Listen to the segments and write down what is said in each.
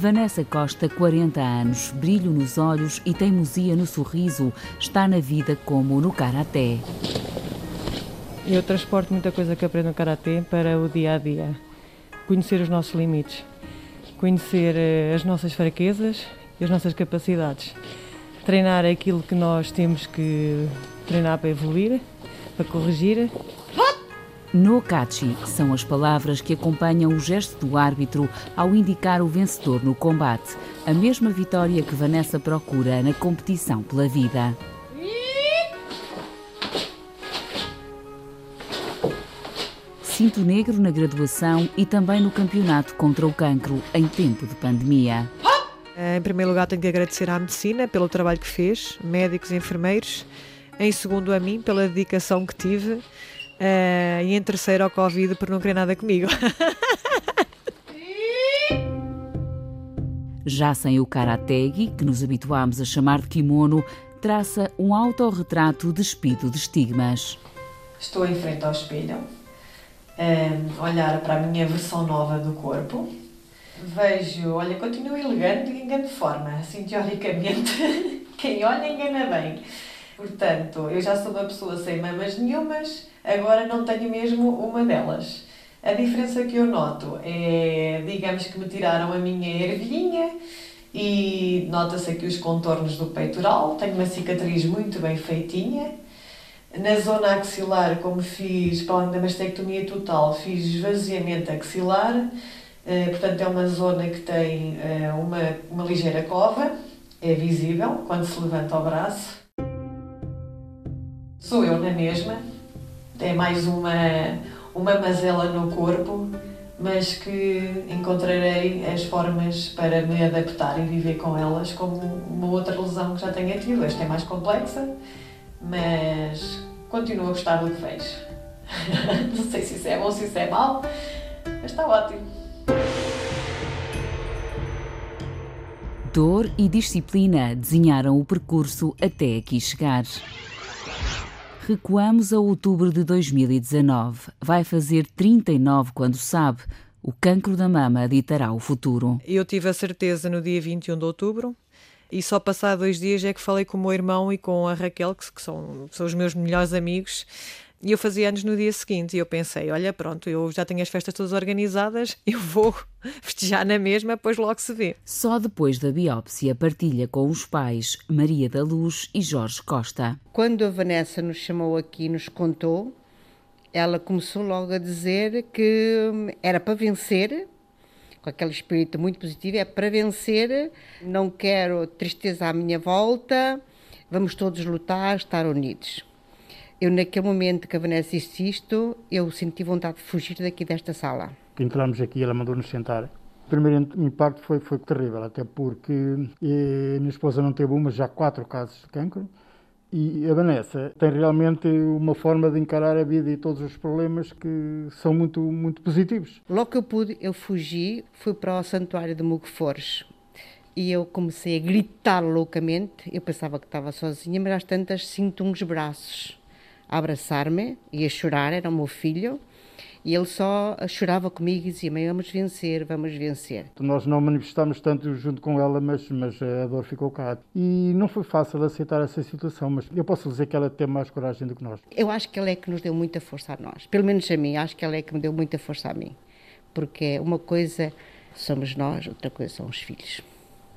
Vanessa Costa, 40 anos, brilho nos olhos e teimosia no sorriso, está na vida como no karaté. Eu transporto muita coisa que aprendo no karatê para o dia a dia. Conhecer os nossos limites, conhecer eh, as nossas fraquezas e as nossas capacidades. Treinar aquilo que nós temos que treinar para evoluir, para corrigir no Kachi são as palavras que acompanham o gesto do árbitro ao indicar o vencedor no combate, a mesma vitória que Vanessa procura na competição pela vida. Cinto negro na graduação e também no campeonato contra o cancro em tempo de pandemia. Em primeiro lugar, tenho que agradecer à medicina pelo trabalho que fez, médicos e enfermeiros. Em segundo, a mim, pela dedicação que tive Uh, e em terceiro ao Covid por não querer nada comigo. Já sem o karategi, que nos habituámos a chamar de kimono, traça um autorretrato despido de estigmas. Estou em frente ao espelho, um, olhar para a minha versão nova do corpo. Vejo, olha, continuo elegante e engano forma, assim teoricamente. Quem olha engana bem. Portanto, eu já sou uma pessoa sem mamas nenhumas, agora não tenho mesmo uma delas. A diferença que eu noto é, digamos que me tiraram a minha ervilhinha e nota-se aqui os contornos do peitoral, tenho uma cicatriz muito bem feitinha. Na zona axilar, como fiz, para além da mastectomia total, fiz esvaziamento axilar, eh, portanto é uma zona que tem eh, uma, uma ligeira cova, é visível quando se levanta o braço sou eu na mesma. É mais uma, uma mazela no corpo, mas que encontrarei as formas para me adaptar e viver com elas como uma outra lesão que já tenha tido. Esta é mais complexa, mas continuo a gostar do que vejo. Não sei se isso é bom, se isso é mau, mas está ótimo. Dor e disciplina desenharam o percurso até aqui chegar. Recuamos a outubro de 2019. Vai fazer 39 quando sabe. O cancro da mama ditará o futuro. Eu tive a certeza no dia 21 de outubro e só passado dois dias é que falei com o meu irmão e com a Raquel, que são, são os meus melhores amigos, e eu fazia anos no dia seguinte e eu pensei, olha, pronto, eu já tenho as festas todas organizadas, eu vou festejar na mesma, depois logo se vê. Só depois da biópsia partilha com os pais Maria da Luz e Jorge Costa. Quando a Vanessa nos chamou aqui e nos contou, ela começou logo a dizer que era para vencer, com aquele espírito muito positivo, é para vencer, não quero tristeza à minha volta, vamos todos lutar, estar unidos. Eu, naquele momento que a Vanessa disse isto, eu senti vontade de fugir daqui desta sala. Entramos aqui, ela mandou-nos sentar. O primeiro impacto foi, foi terrível, até porque eh, a minha esposa não teve uma, já quatro casos de cancro. E a Vanessa tem realmente uma forma de encarar a vida e todos os problemas que são muito, muito positivos. Logo que eu pude, eu fugi, fui para o santuário de Mugfores. E eu comecei a gritar loucamente. Eu pensava que estava sozinha, mas às tantas sinto uns braços a abraçar-me e a chorar, era o meu filho, e ele só chorava comigo e dizia: Vamos vencer, vamos vencer. Nós não manifestámos tanto junto com ela, mas, mas a dor ficou cá. E não foi fácil aceitar essa situação, mas eu posso dizer que ela tem mais coragem do que nós. Eu acho que ela é que nos deu muita força a nós, pelo menos a mim, acho que ela é que me deu muita força a mim. Porque uma coisa somos nós, outra coisa são os filhos.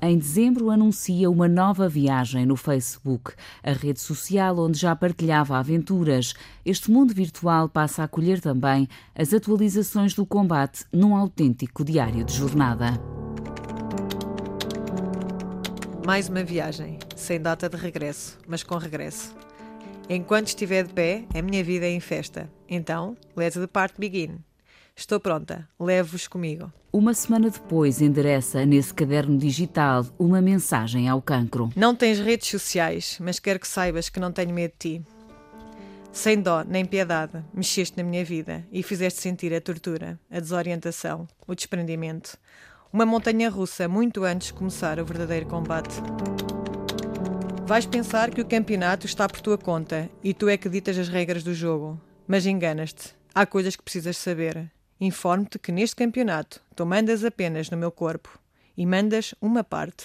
Em dezembro, anuncia uma nova viagem no Facebook, a rede social onde já partilhava aventuras. Este mundo virtual passa a acolher também as atualizações do combate num autêntico diário de jornada. Mais uma viagem, sem data de regresso, mas com regresso. Enquanto estiver de pé, a minha vida é em festa. Então, let the part begin. Estou pronta, levo-vos comigo. Uma semana depois, endereça nesse caderno digital uma mensagem ao cancro. Não tens redes sociais, mas quero que saibas que não tenho medo de ti. Sem dó nem piedade, mexeste na minha vida e fizeste sentir a tortura, a desorientação, o desprendimento. Uma montanha russa muito antes de começar o verdadeiro combate. Vais pensar que o campeonato está por tua conta e tu é que ditas as regras do jogo. Mas enganas-te. Há coisas que precisas saber Informo-te que neste campeonato tu mandas apenas no meu corpo e mandas uma parte.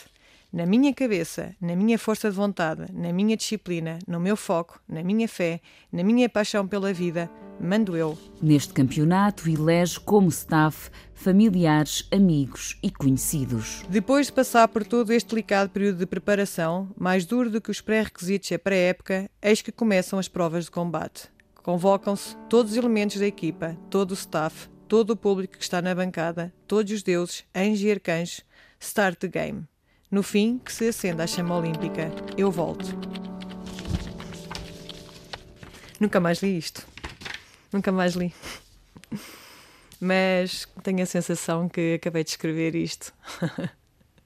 Na minha cabeça, na minha força de vontade, na minha disciplina, no meu foco, na minha fé, na minha paixão pela vida, mando eu. Neste campeonato, elege como staff familiares, amigos e conhecidos. Depois de passar por todo este delicado período de preparação, mais duro do que os pré-requisitos e a pré-época, eis que começam as provas de combate. Convocam-se todos os elementos da equipa, todo o staff, todo o público que está na bancada, todos os deuses, anjos e arcanjos. Start the game. No fim, que se acenda a chama olímpica. Eu volto. Nunca mais li isto. Nunca mais li. Mas tenho a sensação que acabei de escrever isto.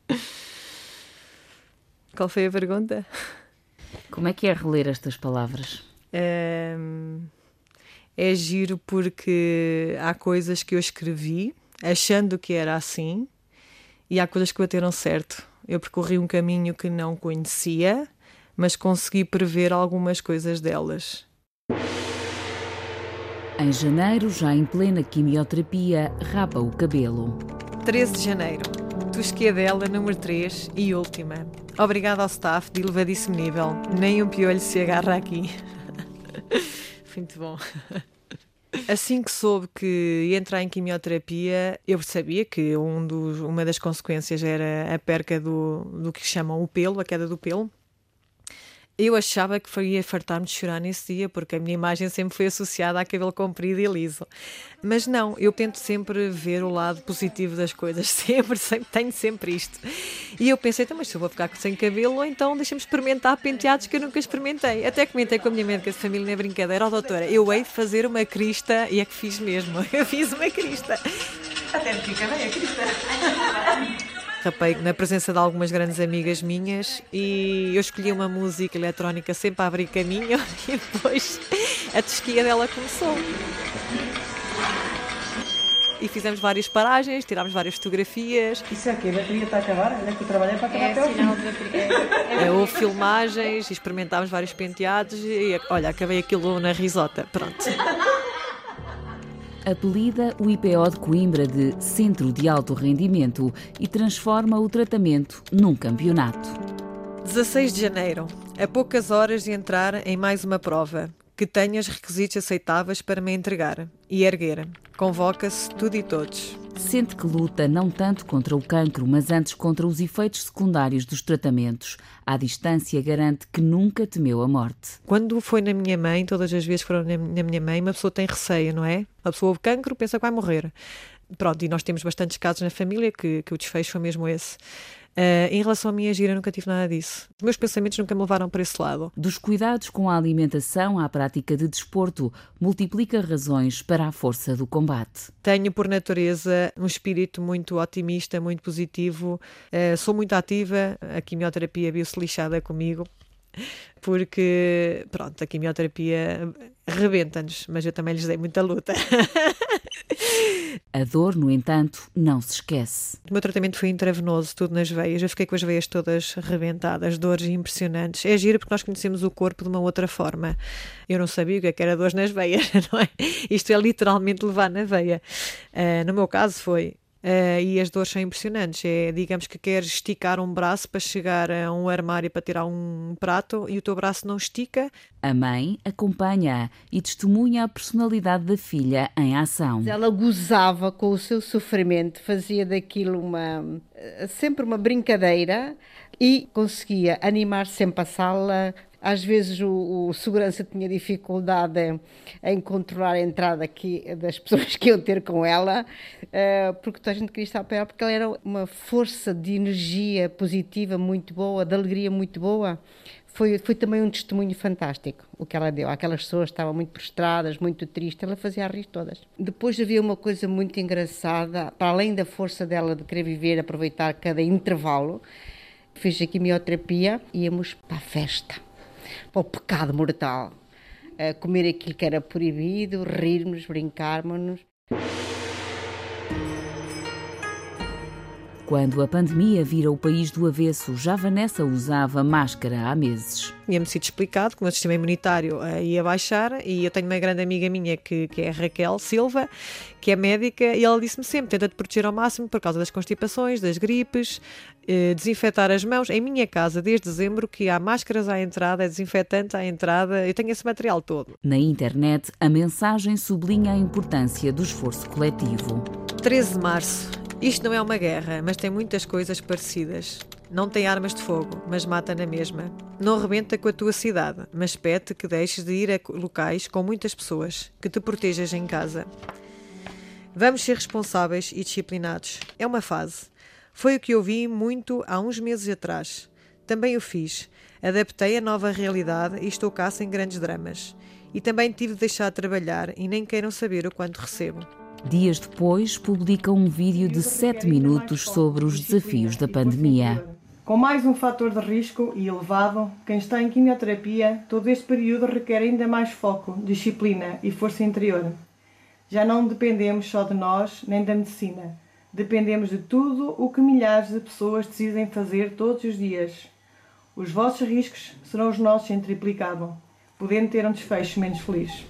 Qual foi a pergunta? Como é que é reler estas palavras? É, é giro porque há coisas que eu escrevi achando que era assim e há coisas que bateram certo. Eu percorri um caminho que não conhecia, mas consegui prever algumas coisas delas. Em janeiro, já em plena quimioterapia, rapa o cabelo. 13 de janeiro. Tosquedela número 3 e última. Obrigada ao staff de elevadíssimo nível. Nem um piolho se agarra aqui. Muito bom. Assim que soube que ia entrar em quimioterapia, eu sabia que um dos, uma das consequências era a perca do, do que chamam o pelo, a queda do pelo. Eu achava que ia fartar-me de chorar nesse dia, porque a minha imagem sempre foi associada a cabelo comprido e liso. Mas não, eu tento sempre ver o lado positivo das coisas, sempre, sempre tenho sempre isto. E eu pensei, então, mas se eu vou ficar sem cabelo, então deixa-me experimentar penteados que eu nunca experimentei. Até comentei com a minha médica de família na brincadeira, ó oh, doutora, eu hei de fazer uma crista, e é que fiz mesmo, eu fiz uma crista. Até me fica bem a crista rapei na presença de algumas grandes amigas minhas e eu escolhi uma música eletrónica sempre a abrir caminho e depois a tosquia dela começou. E fizemos várias paragens, tirámos várias fotografias. Isso aqui, a bateria está a acabar? Olha que o trabalho é para acabar é até sinal de é, Houve filmagens, experimentámos vários penteados e olha, acabei aquilo na risota. Pronto apelida o IPO de Coimbra de Centro de Alto Rendimento e transforma o tratamento num campeonato. 16 de janeiro, a poucas horas de entrar em mais uma prova, que tenha os requisitos aceitáveis para me entregar e erguer. Convoca-se tudo e todos. Sente que luta não tanto contra o cancro, mas antes contra os efeitos secundários dos tratamentos. À distância, garante que nunca temeu a morte. Quando foi na minha mãe, todas as vezes que foram na minha mãe, uma pessoa tem receio, não é? A pessoa ouve cancro, pensa que vai morrer. Pronto, e nós temos bastantes casos na família que, que o desfecho foi mesmo esse. Uh, em relação à minha gira, nunca tive nada disso. Os meus pensamentos nunca me levaram para esse lado. Dos cuidados com a alimentação à prática de desporto, multiplica razões para a força do combate. Tenho, por natureza, um espírito muito otimista, muito positivo. Uh, sou muito ativa, a quimioterapia viu-se lixada comigo porque, pronto, a quimioterapia rebenta-nos, mas eu também lhes dei muita luta. A dor, no entanto, não se esquece. O meu tratamento foi intravenoso, tudo nas veias. Eu fiquei com as veias todas rebentadas, dores impressionantes. É giro porque nós conhecemos o corpo de uma outra forma. Eu não sabia o que, é era dores nas veias, não é? Isto é literalmente levar na veia. Uh, no meu caso foi Uh, e as dores são impressionantes. É, digamos que queres esticar um braço para chegar a um armário para tirar um prato e o teu braço não estica. A mãe acompanha e testemunha a personalidade da filha em ação. Ela gozava com o seu sofrimento, fazia daquilo uma sempre uma brincadeira e conseguia animar sempre a sala, às vezes o, o, segurança tinha dificuldade em, controlar a entrada aqui das pessoas que iam ter com ela, uh, porque toda a gente queria estar para ela, porque ela era uma força de energia positiva muito boa, de alegria muito boa. Foi, foi também um testemunho fantástico o que ela deu. Aquelas pessoas estavam muito prostradas, muito tristes, ela fazia a rir todas. Depois havia uma coisa muito engraçada, para além da força dela de querer viver, aproveitar cada intervalo, fiz a quimioterapia, íamos para a festa para o pecado mortal. Uh, comer aquilo que era proibido, rirmos, brincarmos. Quando a pandemia vira o país do avesso, já Vanessa usava máscara há meses. Tinha-me sido explicado que o meu sistema imunitário uh, ia baixar e eu tenho uma grande amiga minha que, que é a Raquel Silva, que é médica, e ela disse-me sempre: tenta te proteger ao máximo por causa das constipações, das gripes, uh, desinfetar as mãos. Em minha casa, desde dezembro, que há máscaras à entrada, é desinfetante à entrada, eu tenho esse material todo. Na internet, a mensagem sublinha a importância do esforço coletivo. 13 de março. Isto não é uma guerra, mas tem muitas coisas parecidas. Não tem armas de fogo, mas mata na mesma. Não rebenta com a tua cidade, mas pede que deixes de ir a locais com muitas pessoas, que te protejas em casa. Vamos ser responsáveis e disciplinados. É uma fase. Foi o que eu vi muito há uns meses atrás. Também o fiz. Adaptei a nova realidade e estou cá sem grandes dramas. E também tive de deixar de trabalhar e nem queiram saber o quanto recebo. Dias depois, publica um vídeo de 7 minutos sobre os desafios da pandemia. Com mais um fator de risco e elevado, quem está em quimioterapia, todo este período requer ainda mais foco, disciplina e força interior. Já não dependemos só de nós nem da medicina. Dependemos de tudo o que milhares de pessoas decidem fazer todos os dias. Os vossos riscos serão os nossos em triplicado podendo ter um desfecho menos feliz.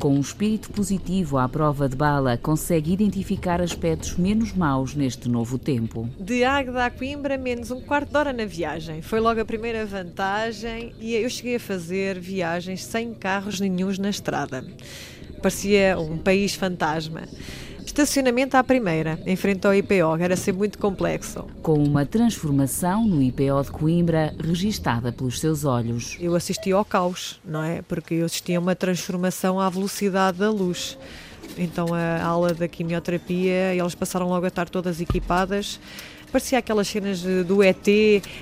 Com um espírito positivo à prova de bala, consegue identificar aspectos menos maus neste novo tempo. De Águeda a Coimbra, menos um quarto de hora na viagem. Foi logo a primeira vantagem e eu cheguei a fazer viagens sem carros nenhums na estrada. Parecia um país fantasma. Estacionamento à primeira, em frente ao IPO, era sempre muito complexo. Com uma transformação no IPO de Coimbra registada pelos seus olhos. Eu assisti ao caos, não é? Porque eu assisti a uma transformação à velocidade da luz. Então a aula da quimioterapia, elas passaram logo a estar todas equipadas parecia aquelas cenas do ET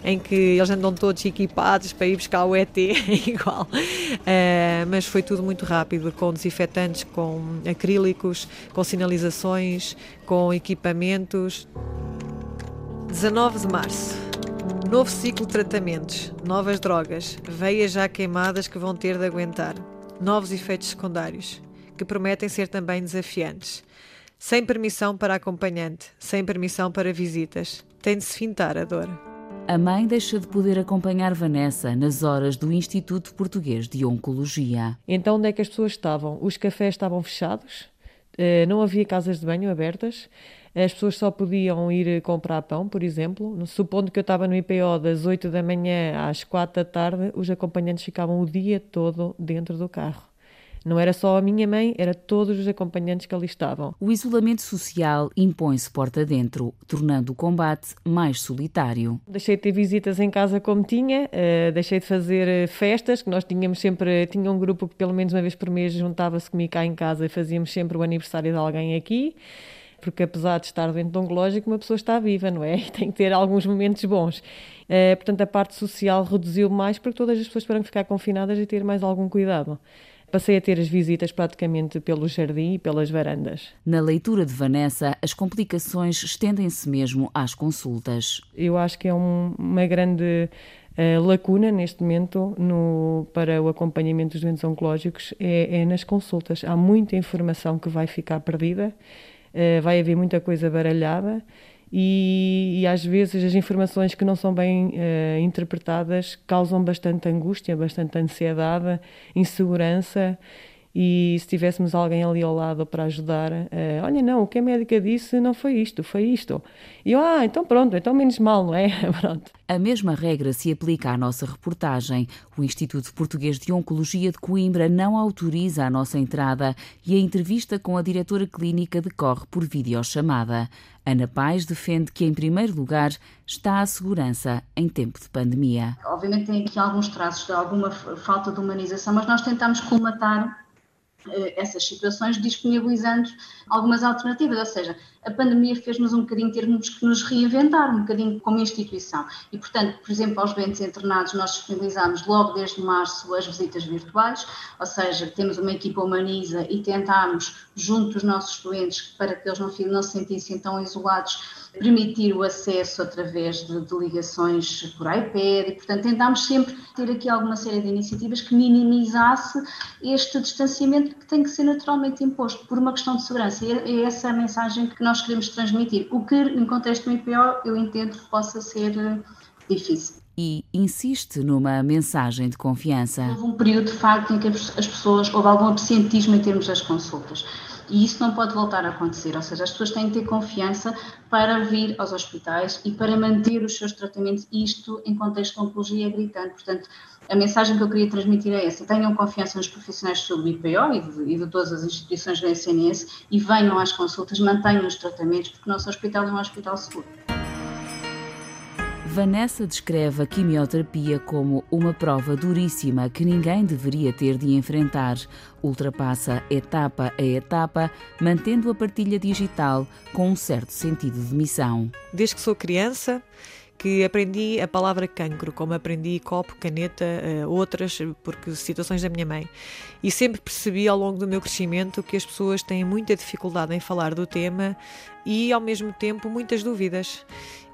em que eles andam todos equipados para ir buscar o ET, igual. Uh, mas foi tudo muito rápido, com desinfetantes, com acrílicos, com sinalizações, com equipamentos. 19 de março. Novo ciclo de tratamentos, novas drogas, veias já queimadas que vão ter de aguentar, novos efeitos secundários, que prometem ser também desafiantes. Sem permissão para acompanhante, sem permissão para visitas. Tem de se fintar a dor. A mãe deixa de poder acompanhar Vanessa nas horas do Instituto Português de Oncologia. Então, onde é que as pessoas estavam? Os cafés estavam fechados, eh, não havia casas de banho abertas, as pessoas só podiam ir comprar pão, por exemplo. Supondo que eu estava no IPO das 8 da manhã às 4 da tarde, os acompanhantes ficavam o dia todo dentro do carro. Não era só a minha mãe, era todos os acompanhantes que ali estavam. O isolamento social impõe-se porta dentro, tornando o combate mais solitário. Deixei de ter visitas em casa como tinha, uh, deixei de fazer eh, festas, que nós tínhamos sempre, tinha um grupo que pelo menos uma vez por mês juntava-se comigo cá em casa e fazíamos sempre o aniversário de alguém aqui porque apesar de estar dentro de oncológico, uma pessoa está viva, não é? Tem que ter alguns momentos bons. Uh, portanto, a parte social reduziu mais porque todas as pessoas tiveram que ficar confinadas e ter mais algum cuidado passei a ter as visitas praticamente pelo jardim e pelas varandas. Na leitura de Vanessa, as complicações estendem-se mesmo às consultas. Eu acho que é um, uma grande uh, lacuna neste momento no, para o acompanhamento dos doentes oncológicos é, é, nas consultas. Há muita informação que vai ficar perdida, uh, vai haver muita coisa baralhada e, e, às vezes as informações que não são bem uh, interpretadas causam bastante angústia, bastante ansiedade, insegurança e se tivéssemos alguém ali ao lado para ajudar, uh, olha, não, o que a médica disse não foi isto, foi isto. E eu, ah, então pronto, então menos mal, não é? pronto. A mesma regra se aplica à nossa reportagem. O Instituto Português de Oncologia de Coimbra não autoriza a nossa entrada e a entrevista com a diretora clínica decorre por videochamada. Ana Paz defende que, em primeiro lugar, está a segurança em tempo de pandemia. Obviamente tem aqui alguns traços de alguma falta de humanização, mas nós tentamos colmatar essas situações disponibilizando algumas alternativas, ou seja, a pandemia fez-nos um bocadinho termos que nos reinventar, um bocadinho como instituição. E, portanto, por exemplo, aos doentes internados, nós disponibilizamos logo desde março as visitas virtuais, ou seja, temos uma equipa humaniza e tentamos, junto dos nossos doentes, para que eles não, não se sentissem tão isolados, permitir o acesso através de, de ligações por iPad e, portanto, tentámos sempre ter aqui alguma série de iniciativas que minimizasse este distanciamento que tem que ser naturalmente imposto por uma questão de segurança. E é essa a mensagem que nós nós queremos transmitir. O que, em contexto do IPO, eu entendo que possa ser eh, difícil. E insiste numa mensagem de confiança. Houve um período, de facto, em que as pessoas, houve algum absentismo em termos das consultas. E isso não pode voltar a acontecer, ou seja, as pessoas têm que ter confiança para vir aos hospitais e para manter os seus tratamentos. Isto, em contexto de oncologia, é gritante. Portanto, a mensagem que eu queria transmitir é essa: tenham confiança nos profissionais do IPO e de, e de todas as instituições do SNS e venham às consultas, mantenham os tratamentos, porque o nosso hospital é um hospital seguro. Vanessa descreve a quimioterapia como uma prova duríssima que ninguém deveria ter de enfrentar. Ultrapassa etapa a etapa, mantendo a partilha digital com um certo sentido de missão. Desde que sou criança, que aprendi a palavra cancro, como aprendi copo, caneta, uh, outras, porque situações da minha mãe. E sempre percebi ao longo do meu crescimento que as pessoas têm muita dificuldade em falar do tema e, ao mesmo tempo, muitas dúvidas.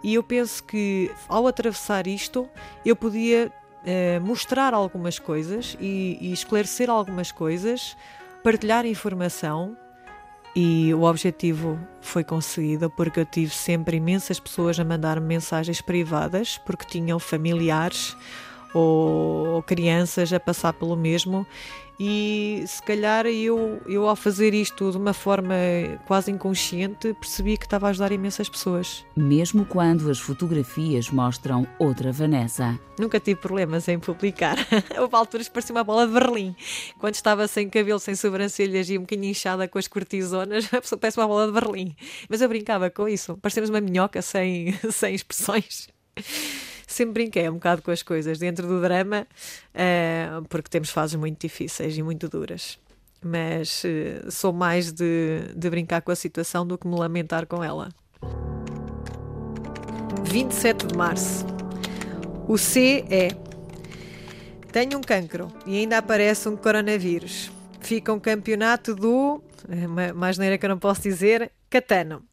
E eu penso que, ao atravessar isto, eu podia uh, mostrar algumas coisas e, e esclarecer algumas coisas, partilhar informação e o objetivo foi conseguido porque eu tive sempre imensas pessoas a mandar-me mensagens privadas porque tinham familiares ou, ou crianças a passar pelo mesmo e se calhar eu, eu ao fazer isto de uma forma quase inconsciente percebi que estava a ajudar imensas pessoas. Mesmo quando as fotografias mostram outra Vanessa. Nunca tive problemas em publicar. Houve alturas que parecia uma bola de Berlim. Quando estava sem cabelo, sem sobrancelhas e um bocadinho inchada com as cortisonas, a pessoa parece uma bola de Berlim. Mas eu brincava com isso. Parecemos uma minhoca sem, sem expressões sempre brinquei um bocado com as coisas dentro do drama, uh, porque temos fases muito difíceis e muito duras. Mas uh, sou mais de, de brincar com a situação do que me lamentar com ela. 27 de março. O C é: Tenho um cancro e ainda aparece um coronavírus. Fica um campeonato do. Uma, uma asneira que eu não posso dizer. Catano.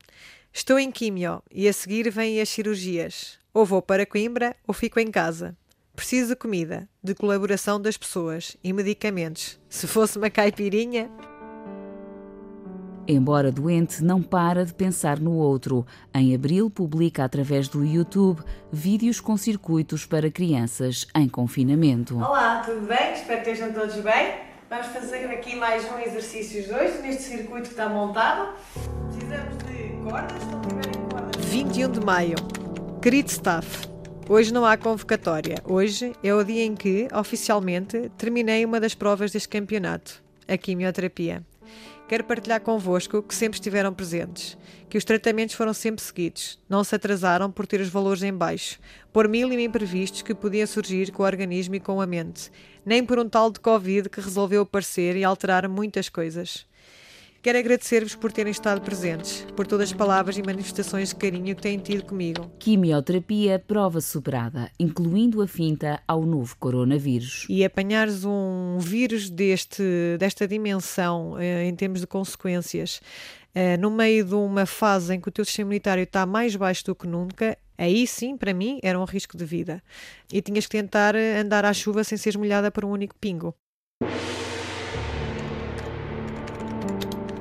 Estou em quimio e a seguir vêm as cirurgias. Ou vou para Coimbra ou fico em casa. Preciso de comida, de colaboração das pessoas e medicamentos. Se fosse uma caipirinha. Embora doente, não para de pensar no outro. Em abril, publica através do YouTube vídeos com circuitos para crianças em confinamento. Olá, tudo bem? Espero que estejam todos bem. Vamos fazer aqui mais um exercício de hoje neste circuito que está montado. Precisamos de cordas, se não tiverem cordas. 21 de maio. Querido staff, hoje não há convocatória. Hoje é o dia em que, oficialmente, terminei uma das provas deste campeonato, a quimioterapia. Quero partilhar convosco que sempre estiveram presentes, que os tratamentos foram sempre seguidos, não se atrasaram por ter os valores em baixo, por mil e imprevistos que podiam surgir com o organismo e com a mente, nem por um tal de Covid que resolveu aparecer e alterar muitas coisas. Quero agradecer-vos por terem estado presentes, por todas as palavras e manifestações de carinho que têm tido comigo. Quimioterapia prova superada, incluindo a finta ao novo coronavírus. E apanhares um vírus deste, desta dimensão eh, em termos de consequências, eh, no meio de uma fase em que o teu sistema imunitário está mais baixo do que nunca, aí sim, para mim, era um risco de vida. E tinhas que tentar andar à chuva sem seres molhada por um único pingo.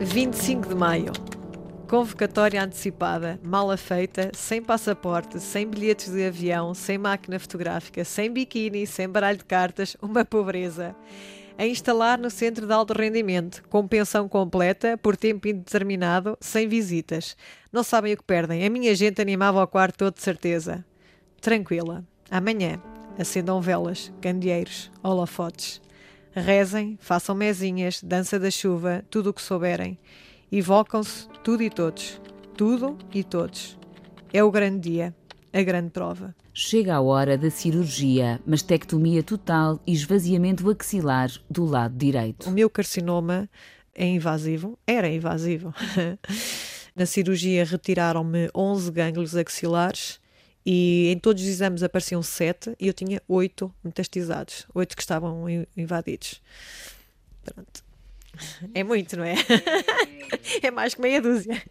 25 de maio. Convocatória antecipada, mala feita, sem passaporte, sem bilhetes de avião, sem máquina fotográfica, sem biquíni, sem baralho de cartas, uma pobreza. A instalar no centro de alto rendimento, com pensão completa, por tempo indeterminado, sem visitas. Não sabem o que perdem. A minha gente animava o quarto todo de certeza. Tranquila. Amanhã. Acendam velas, candeeiros, holofotes. Rezem, façam mesinhas, dança da chuva, tudo o que souberem. Evocam-se tudo e todos. Tudo e todos. É o grande dia, a grande prova. Chega a hora da cirurgia, mastectomia total e esvaziamento axilar do lado direito. O meu carcinoma é invasivo, era invasivo. Na cirurgia retiraram-me 11 gânglios axilares e em todos os exames apareciam sete e eu tinha oito metastizados, oito que estavam invadidos. Pronto. É muito, não é? é mais que meia dúzia.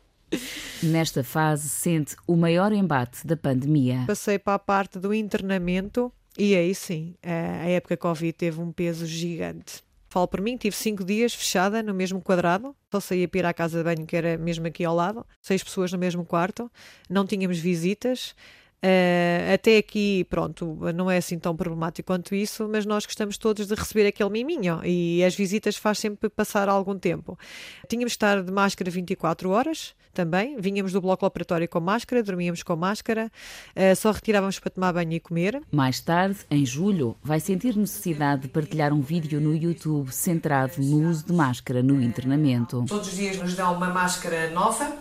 Nesta fase, sente o maior embate da pandemia. Passei para a parte do internamento e aí sim, a época Covid teve um peso gigante. Falo por mim, tive cinco dias fechada no mesmo quadrado, só saía para ir à casa de banho, que era mesmo aqui ao lado, seis pessoas no mesmo quarto, não tínhamos visitas. Uh, até aqui, pronto, não é assim tão problemático quanto isso, mas nós gostamos todos de receber aquele miminho e as visitas faz sempre passar algum tempo. Tínhamos de estar de máscara 24 horas também, vinhamos do bloco operatório com máscara, dormíamos com máscara, uh, só retirávamos para tomar banho e comer. Mais tarde, em julho, vai sentir necessidade de partilhar um vídeo no YouTube centrado no uso de máscara no internamento. Todos os dias nos dão uma máscara nova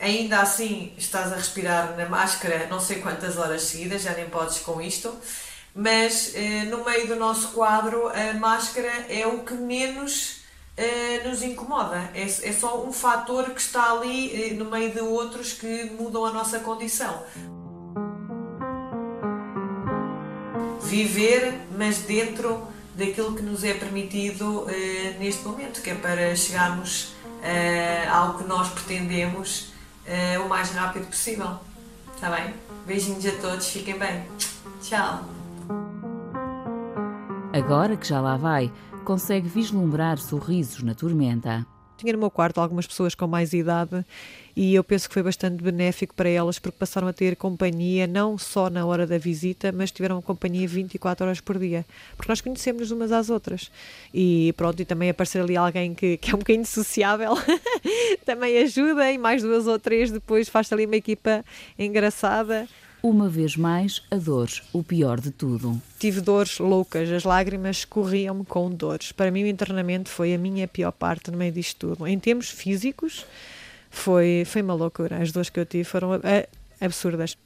ainda assim estás a respirar na máscara não sei quantas horas seguidas, já nem podes com isto, mas eh, no meio do nosso quadro a máscara é o que menos eh, nos incomoda, é, é, só um fator que está ali eh, no meio de outros que mudam a nossa condição. Viver, mas dentro daquilo que nos é permitido neste momento, que é para chegarmos ao que nós pretendemos uh, o mais rápido possível. Está bem? Beijinhos a todos, fiquem bem. Tchau. Agora que já lá vai, consegue vislumbrar sorrisos na tormenta. Tinha no meu quarto algumas pessoas com mais idade e eu penso que foi bastante benéfico para elas porque passaram a ter companhia não só na hora da visita, mas tiveram companhia 24 horas por dia, porque nós conhecemos umas às outras. E pronto, e também aparecer ali alguém que, que é um bocadinho sociável também ajuda e mais duas ou três depois faz ali uma equipa engraçada. Uma vez mais, a dor, o pior de tudo. Tive dores loucas, as lágrimas corriam-me com dores. Para mim, o internamento foi a minha pior parte no meio disto tudo. Em termos físicos, foi, foi uma loucura. As dores que eu tive foram absurdas.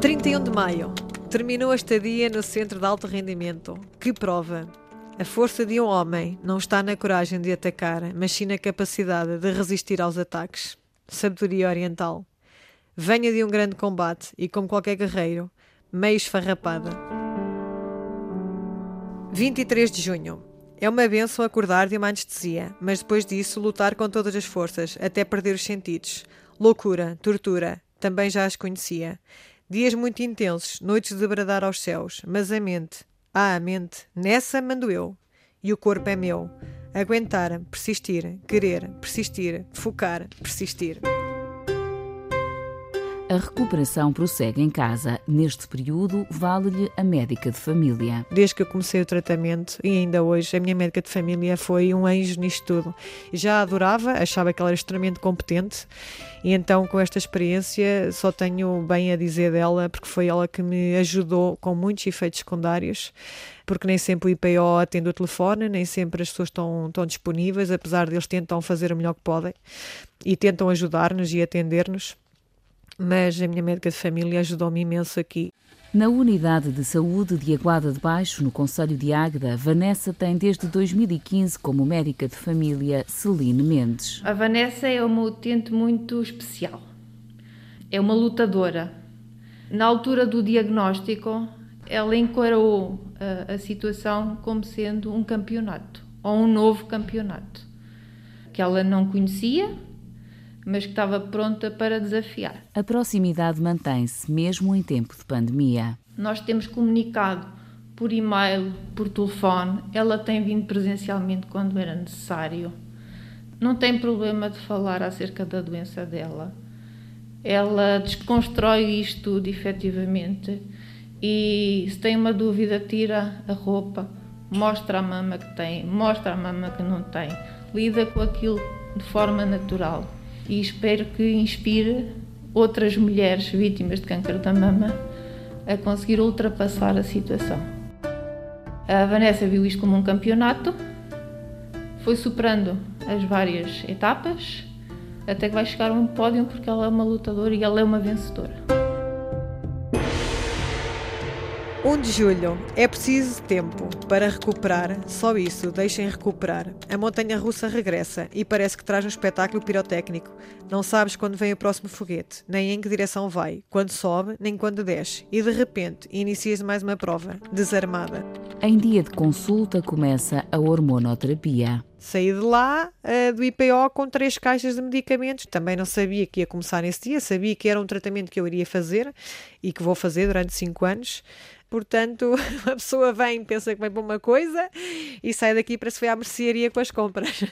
31 de maio. Terminou a estadia no Centro de Alto Rendimento. Que prova! A força de um homem não está na coragem de atacar, mas sim na capacidade de resistir aos ataques. Sabedoria oriental. Venha de um grande combate e, como qualquer guerreiro, meio esfarrapada. 23 de junho. É uma benção acordar de uma anestesia, mas depois disso lutar com todas as forças, até perder os sentidos. Loucura, tortura, também já as conhecia. Dias muito intensos, noites de bradar aos céus, mas a mente, ah, a mente, nessa mando eu. E o corpo é meu. Aguentar, persistir, querer, persistir, focar, persistir. A recuperação prossegue em casa. Neste período, vale-lhe a médica de família. Desde que eu comecei o tratamento e ainda hoje, a minha médica de família foi um anjo nisto tudo. Já adorava, achava que ela era extremamente competente e então, com esta experiência, só tenho bem a dizer dela, porque foi ela que me ajudou com muitos efeitos secundários porque nem sempre o IPO atende o telefone, nem sempre as pessoas estão, estão disponíveis, apesar de eles tentam fazer o melhor que podem e tentam ajudar-nos e atender-nos mas a minha médica de família ajudou-me imenso aqui. Na Unidade de Saúde de Aguada de Baixo, no Conselho de Águeda, Vanessa tem desde 2015 como médica de família Celine Mendes. A Vanessa é uma utente muito especial. É uma lutadora. Na altura do diagnóstico, ela encarou a, a situação como sendo um campeonato, ou um novo campeonato, que ela não conhecia, mas que estava pronta para desafiar. A proximidade mantém-se mesmo em tempo de pandemia. Nós temos comunicado por e-mail, por telefone, ela tem vindo presencialmente quando era necessário. Não tem problema de falar acerca da doença dela. Ela desconstrói isto tudo efetivamente e se tem uma dúvida, tira a roupa, mostra a mama que tem, mostra a mama que não tem, lida com aquilo de forma natural e espero que inspire outras mulheres vítimas de câncer da mama a conseguir ultrapassar a situação. A Vanessa viu isto como um campeonato, foi superando as várias etapas até que vai chegar a um pódio porque ela é uma lutadora e ela é uma vencedora. 1 de julho. É preciso tempo para recuperar, só isso, deixem recuperar. A montanha russa regressa e parece que traz um espetáculo pirotécnico. Não sabes quando vem o próximo foguete, nem em que direção vai, quando sobe, nem quando desce. E de repente inicias mais uma prova, desarmada. Em dia de consulta começa a hormonoterapia. Saí de lá uh, do IPO com três caixas de medicamentos. Também não sabia que ia começar nesse dia, sabia que era um tratamento que eu iria fazer e que vou fazer durante cinco anos portanto, a pessoa vem, pensa que vem para uma coisa e sai daqui para se ver à mercearia com as compras.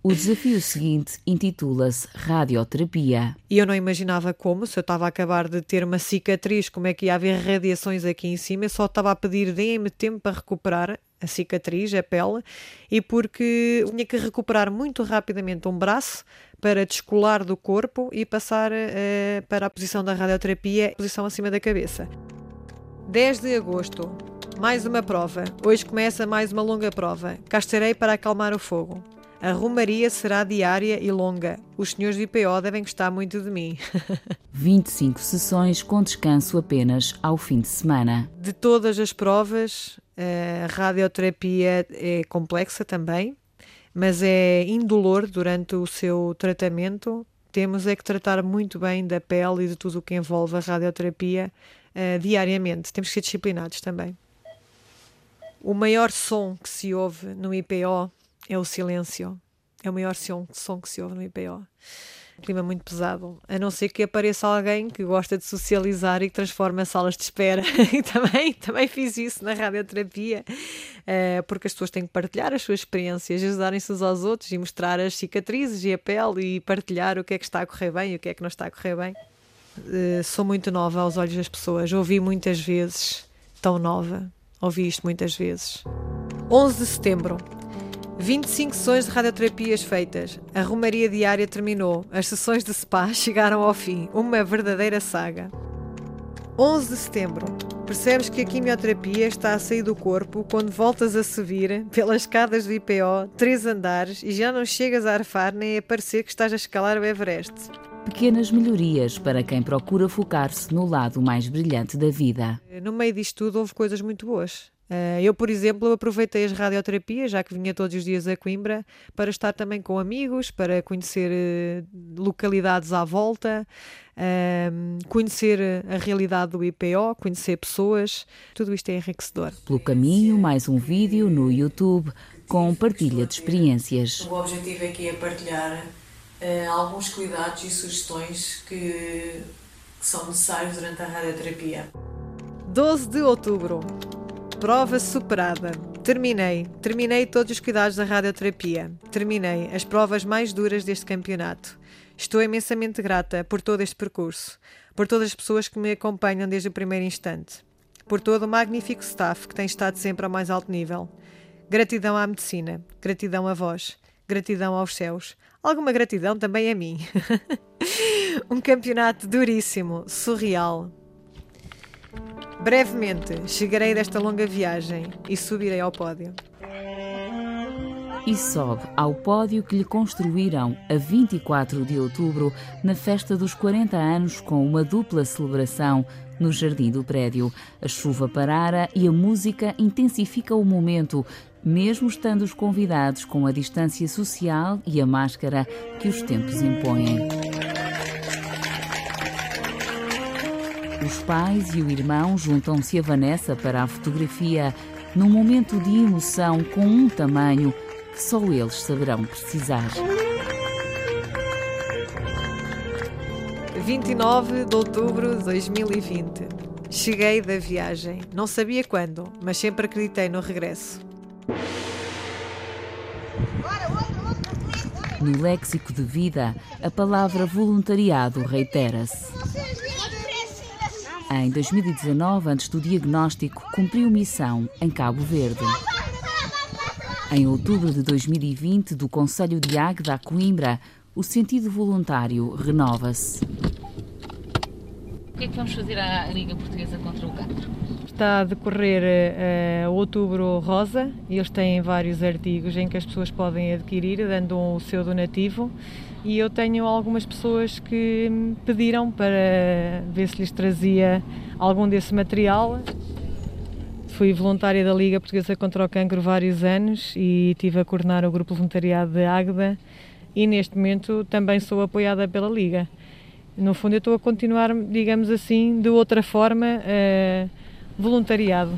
O desafio seguinte intitula-se Radioterapia. E eu não imaginava como, se eu estava a acabar de ter uma cicatriz, como é que ia haver radiações aqui em cima, eu só estava a pedir deem-me tempo para recuperar a cicatriz, a pele, e porque tinha que recuperar muito rapidamente um braço para descolar do corpo e passar uh, para a posição da radioterapia, posição acima da cabeça. 10 de agosto, mais uma prova. Hoje começa mais uma longa prova. Cá estarei para acalmar o fogo. A romaria será diária e longa. Os senhores do IPO devem gostar muito de mim. 25 sessões com descanso apenas ao fim de semana. De todas as provas, a radioterapia é complexa também, mas é indolor durante o seu tratamento. Temos é que tratar muito bem da pele e de tudo o que envolve a radioterapia uh, diariamente. Temos que ser disciplinados também. O maior som que se ouve no IPO é o silêncio. É o maior som, som que se ouve no IPO. Um clima muito pesado. A não ser que apareça alguém que gosta de socializar e que transforma salas de espera. e também, também fiz isso na radioterapia, uh, porque as pessoas têm que partilhar as suas experiências, ajudarem-se uns aos outros e mostrar as cicatrizes e a pele e partilhar o que é que está a correr bem e o que é que não está a correr bem. Uh, sou muito nova aos olhos das pessoas. Ouvi muitas vezes, tão nova, ouvi isto muitas vezes. 11 de setembro, 25 sessões de radioterapias feitas. A romaria diária terminou. As sessões de spa chegaram ao fim. Uma verdadeira saga. 11 de setembro. Percebes que a quimioterapia está a sair do corpo quando voltas a subir pelas escadas do IPO, três andares, e já não chegas a arfar nem a parecer que estás a escalar o Everest. Pequenas melhorias para quem procura focar-se no lado mais brilhante da vida. No meio disto tudo, houve coisas muito boas. Uh, eu, por exemplo, aproveitei as radioterapias, já que vinha todos os dias a Coimbra, para estar também com amigos, para conhecer uh, localidades à volta, uh, conhecer a realidade do IPO, conhecer pessoas. Tudo isto é enriquecedor. Pelo caminho, mais um vídeo no YouTube com partilha de experiências. O objetivo aqui é partilhar alguns cuidados e sugestões que, que são necessários durante a radioterapia. 12 de outubro. Prova superada. Terminei. Terminei todos os cuidados da radioterapia. Terminei as provas mais duras deste campeonato. Estou imensamente grata por todo este percurso, por todas as pessoas que me acompanham desde o primeiro instante, por todo o magnífico staff que tem estado sempre ao mais alto nível. Gratidão à medicina, gratidão a vós, gratidão aos céus, alguma gratidão também a mim. um campeonato duríssimo, surreal, Brevemente chegarei desta longa viagem e subirei ao pódio. E sobe ao pódio que lhe construíram a 24 de outubro, na festa dos 40 anos, com uma dupla celebração no jardim do prédio. A chuva parara e a música intensifica o momento, mesmo estando os convidados com a distância social e a máscara que os tempos impõem. Os pais e o irmão juntam-se a Vanessa para a fotografia num momento de emoção com um tamanho que só eles saberão precisar. 29 de outubro de 2020. Cheguei da viagem. Não sabia quando, mas sempre acreditei no regresso. No léxico de vida, a palavra voluntariado reitera-se. Em 2019, antes do diagnóstico, cumpriu missão em Cabo Verde. Em outubro de 2020, do Conselho de Águeda a Coimbra, o sentido voluntário renova-se. O que é que vamos fazer à Liga Portuguesa contra o Cancro? Está a decorrer uh, outubro rosa e eles têm vários artigos em que as pessoas podem adquirir, dando o seu donativo e eu tenho algumas pessoas que me pediram para ver se lhes trazia algum desse material. Fui voluntária da Liga Portuguesa contra o Cancro vários anos e tive a coordenar o grupo voluntariado de Águeda e neste momento também sou apoiada pela Liga. No fundo eu estou a continuar, digamos assim, de outra forma, uh, voluntariado.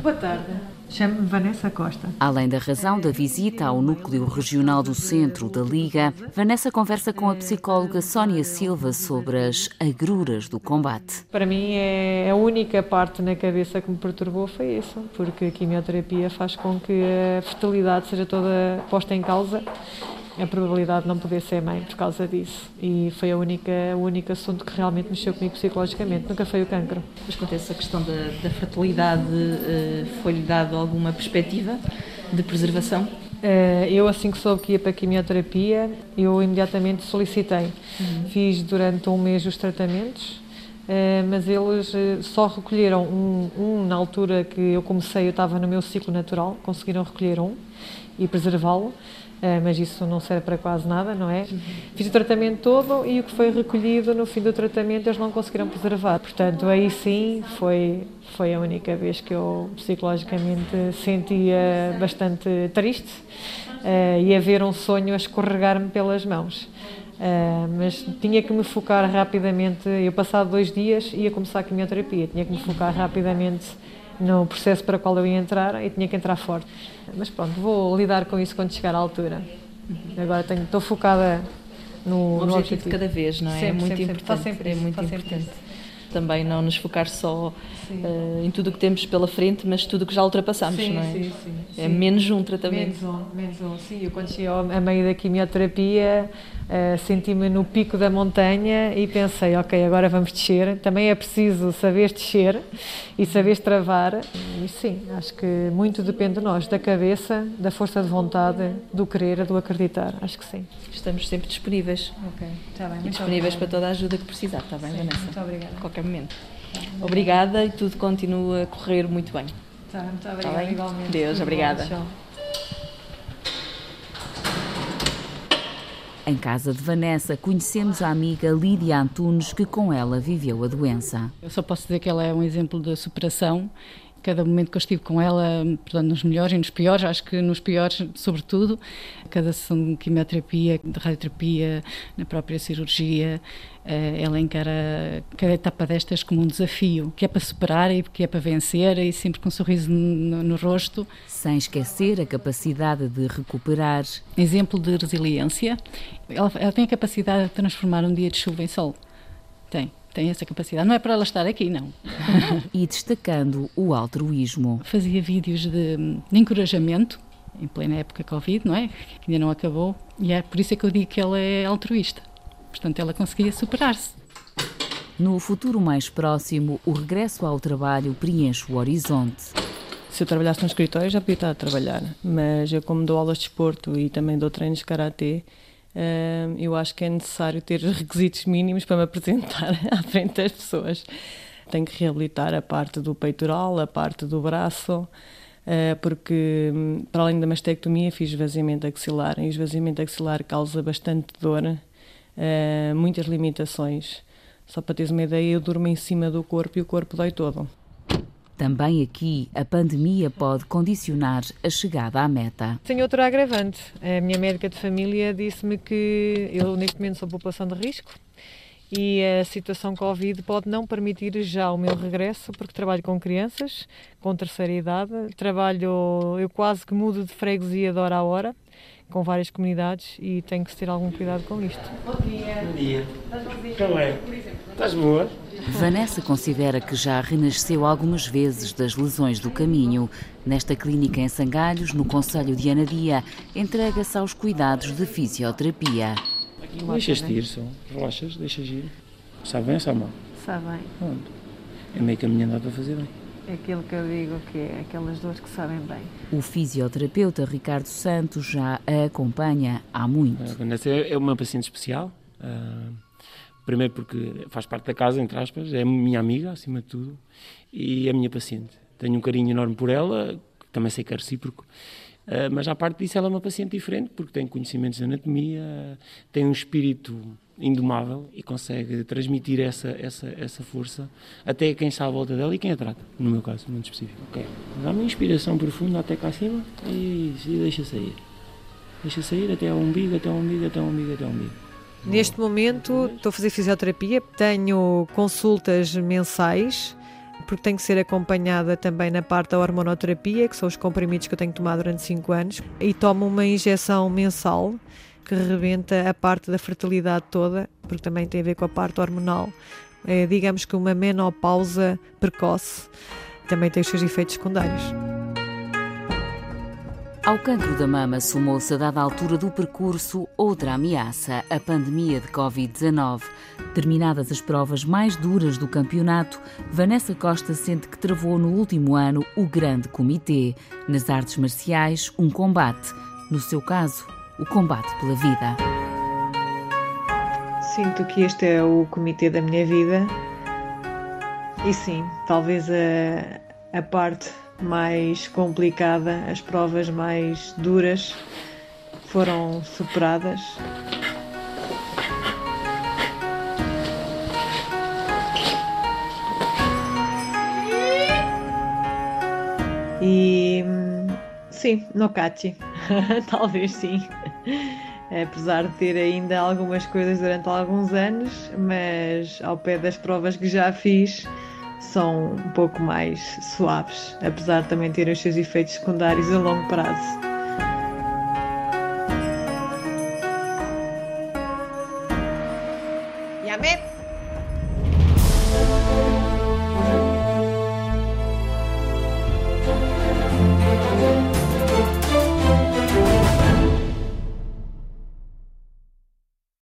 Boa tarde. Chamo-me Vanessa Costa. Além da razão da visita ao núcleo regional do centro da Liga, Vanessa conversa com a psicóloga Sónia Silva sobre as agruras do combate. Para mim, é a única parte na cabeça que me perturbou foi isso, porque a quimioterapia faz com que a fertilidade seja toda posta em causa a probabilidade de não poder ser mãe por causa disso. E foi a única, o único assunto que realmente mexeu comigo psicologicamente, nunca foi o cancro. Mas quanto a essa questão da, da fertilidade, uh, foi-lhe dado alguma perspectiva de preservação? Uh, eu, assim que soube que ia para a quimioterapia, eu imediatamente solicitei. Uhum. Fiz durante um mês os tratamentos, Uh, mas eles só recolheram um, um, na altura que eu comecei, eu estava no meu ciclo natural, conseguiram recolher um e preservá-lo. Uh, mas isso não serve para quase nada, não é? Fiz o tratamento todo e o que foi recolhido no fim do tratamento eles não conseguiram preservar. Portanto, aí sim foi, foi a única vez que eu psicologicamente sentia bastante triste uh, e a ver um sonho a escorregar-me pelas mãos. Uh, mas tinha que me focar rapidamente. Eu, passado dois dias, ia começar a quimioterapia, tinha que me focar rapidamente no processo para o qual eu ia entrar e tinha que entrar forte. Mas pronto, vou lidar com isso quando chegar à altura. Agora tenho, estou focada no, o objetivo, no objetivo de cada vez, não é? Sempre, é muito sempre, importante. Sempre, é muito importante. Também não nos focar só uh, em tudo o que temos pela frente, mas tudo o que já ultrapassamos, sim, não é? Sim, sim, é menos um tratamento. Menos um, menos um. Sim, eu quando cheguei a meio da quimioterapia, uh, senti-me no pico da montanha e pensei, ok, agora vamos descer. Também é preciso saber descer e saber travar. E sim, acho que muito depende de nós, da cabeça, da força de vontade, do querer, do acreditar. Acho que sim. Estamos sempre disponíveis. Ok, está bem. E disponíveis para toda a ajuda que precisar, está bem, sim, Vanessa? Muito obrigada. A qualquer momento. Obrigada e tudo continua a correr muito bem. Tá, muito obrigada, tá igualmente. Deus, obrigada. Bom, Em casa de Vanessa, conhecemos a amiga Lídia Antunes, que com ela viveu a doença. Eu só posso dizer que ela é um exemplo de superação. Cada momento que eu estive com ela, portanto, nos melhores e nos piores, acho que nos piores, sobretudo, cada sessão de quimioterapia, de radioterapia, na própria cirurgia, eh, ela encara cada etapa destas como um desafio, que é para superar e que é para vencer, e sempre com um sorriso no, no rosto. Sem esquecer a capacidade de recuperar. Exemplo de resiliência. Ela, ela tem a capacidade de transformar um dia de chuva em sol. Tem tem essa capacidade. Não é para ela estar aqui, não. e destacando o altruísmo. Fazia vídeos de, de, encorajamento, em plena época Covid, não é? Que ainda não acabou. E é por isso é que eu digo que ela é altruísta. Portanto, ela conseguia superar-se. No futuro mais próximo, o regresso ao trabalho preenche o horizonte. Se eu trabalhasse no escritório, já podia estar a trabalhar. Mas eu, como dou aulas de desporto e também dou treinos de karatê, Uh, eu acho que é necessário ter os requisitos mínimos para me apresentar à frente das pessoas. Tenho que reabilitar a parte do peitoral, a parte do braço, uh, porque hum, para além da mastectomia fiz esvaziamento axilar e o esvaziamento axilar causa bastante dor, uh, muitas limitações. Só para teres uma ideia, eu durmo em cima do corpo e o corpo dói todo. Também aqui a pandemia pode condicionar a chegada à meta. Tem outro agravante. A minha médica de família disse-me que eu neste momento sou população de risco e a situação Covid pode não permitir já o meu regresso, porque trabalho com crianças com terceira idade, trabalho, eu quase que mudo de freguesia de hora a hora, com várias comunidades e tenho que ter algum cuidado com isto. Bom dia. Bom dia. Estás bem? Estás boa? Vanessa considera que já renasceu algumas vezes das lesões do caminho. Nesta clínica em Sangalhos, no Conselho de Anadia, entrega-se aos cuidados de fisioterapia. Deixas-te ir só, relaxas, deixas ir. Sabe bem ou sabe mal? Sabe bem. Pronto. É meio caminho andado para fazer bem. É aquilo que eu digo que é aquelas dores que sabem bem. O fisioterapeuta Ricardo Santos já a acompanha há muito. A Vanessa é uma paciente especial. Uh, Primeiro porque faz parte da casa, entre aspas, é minha amiga, acima de tudo, e é minha paciente. Tenho um carinho enorme por ela, também sei que é recíproco, uh, mas à parte disso ela é uma paciente diferente, porque tem conhecimentos de anatomia, tem um espírito indomável e consegue transmitir essa, essa, essa força até quem está à volta dela e quem a trata, no meu caso, muito específico. Okay. Dá uma inspiração profunda até cá acima e, e deixa sair. Deixa sair até ao umbigo, até ao umbigo, até ao umbigo, até ao umbigo. Neste momento estou a fazer fisioterapia, tenho consultas mensais porque tem que ser acompanhada também na parte da hormonoterapia, que são os comprimidos que eu tenho tomado durante 5 anos, e tomo uma injeção mensal que rebenta a parte da fertilidade toda, porque também tem a ver com a parte hormonal. É, digamos que uma menopausa precoce também tem os seus efeitos secundários. Ao cancro da mama sumou-se a dada altura do percurso outra ameaça, a pandemia de Covid-19. Terminadas as provas mais duras do campeonato, Vanessa Costa sente que travou no último ano o grande comitê. Nas artes marciais, um combate. No seu caso, o combate pela vida. Sinto que este é o comitê da minha vida. E sim, talvez a, a parte mais complicada, as provas mais duras foram superadas. E sim, no Cachi, talvez sim. Apesar de ter ainda algumas coisas durante alguns anos, mas ao pé das provas que já fiz, são um pouco mais suaves, apesar de também terem os seus efeitos secundários a longo prazo.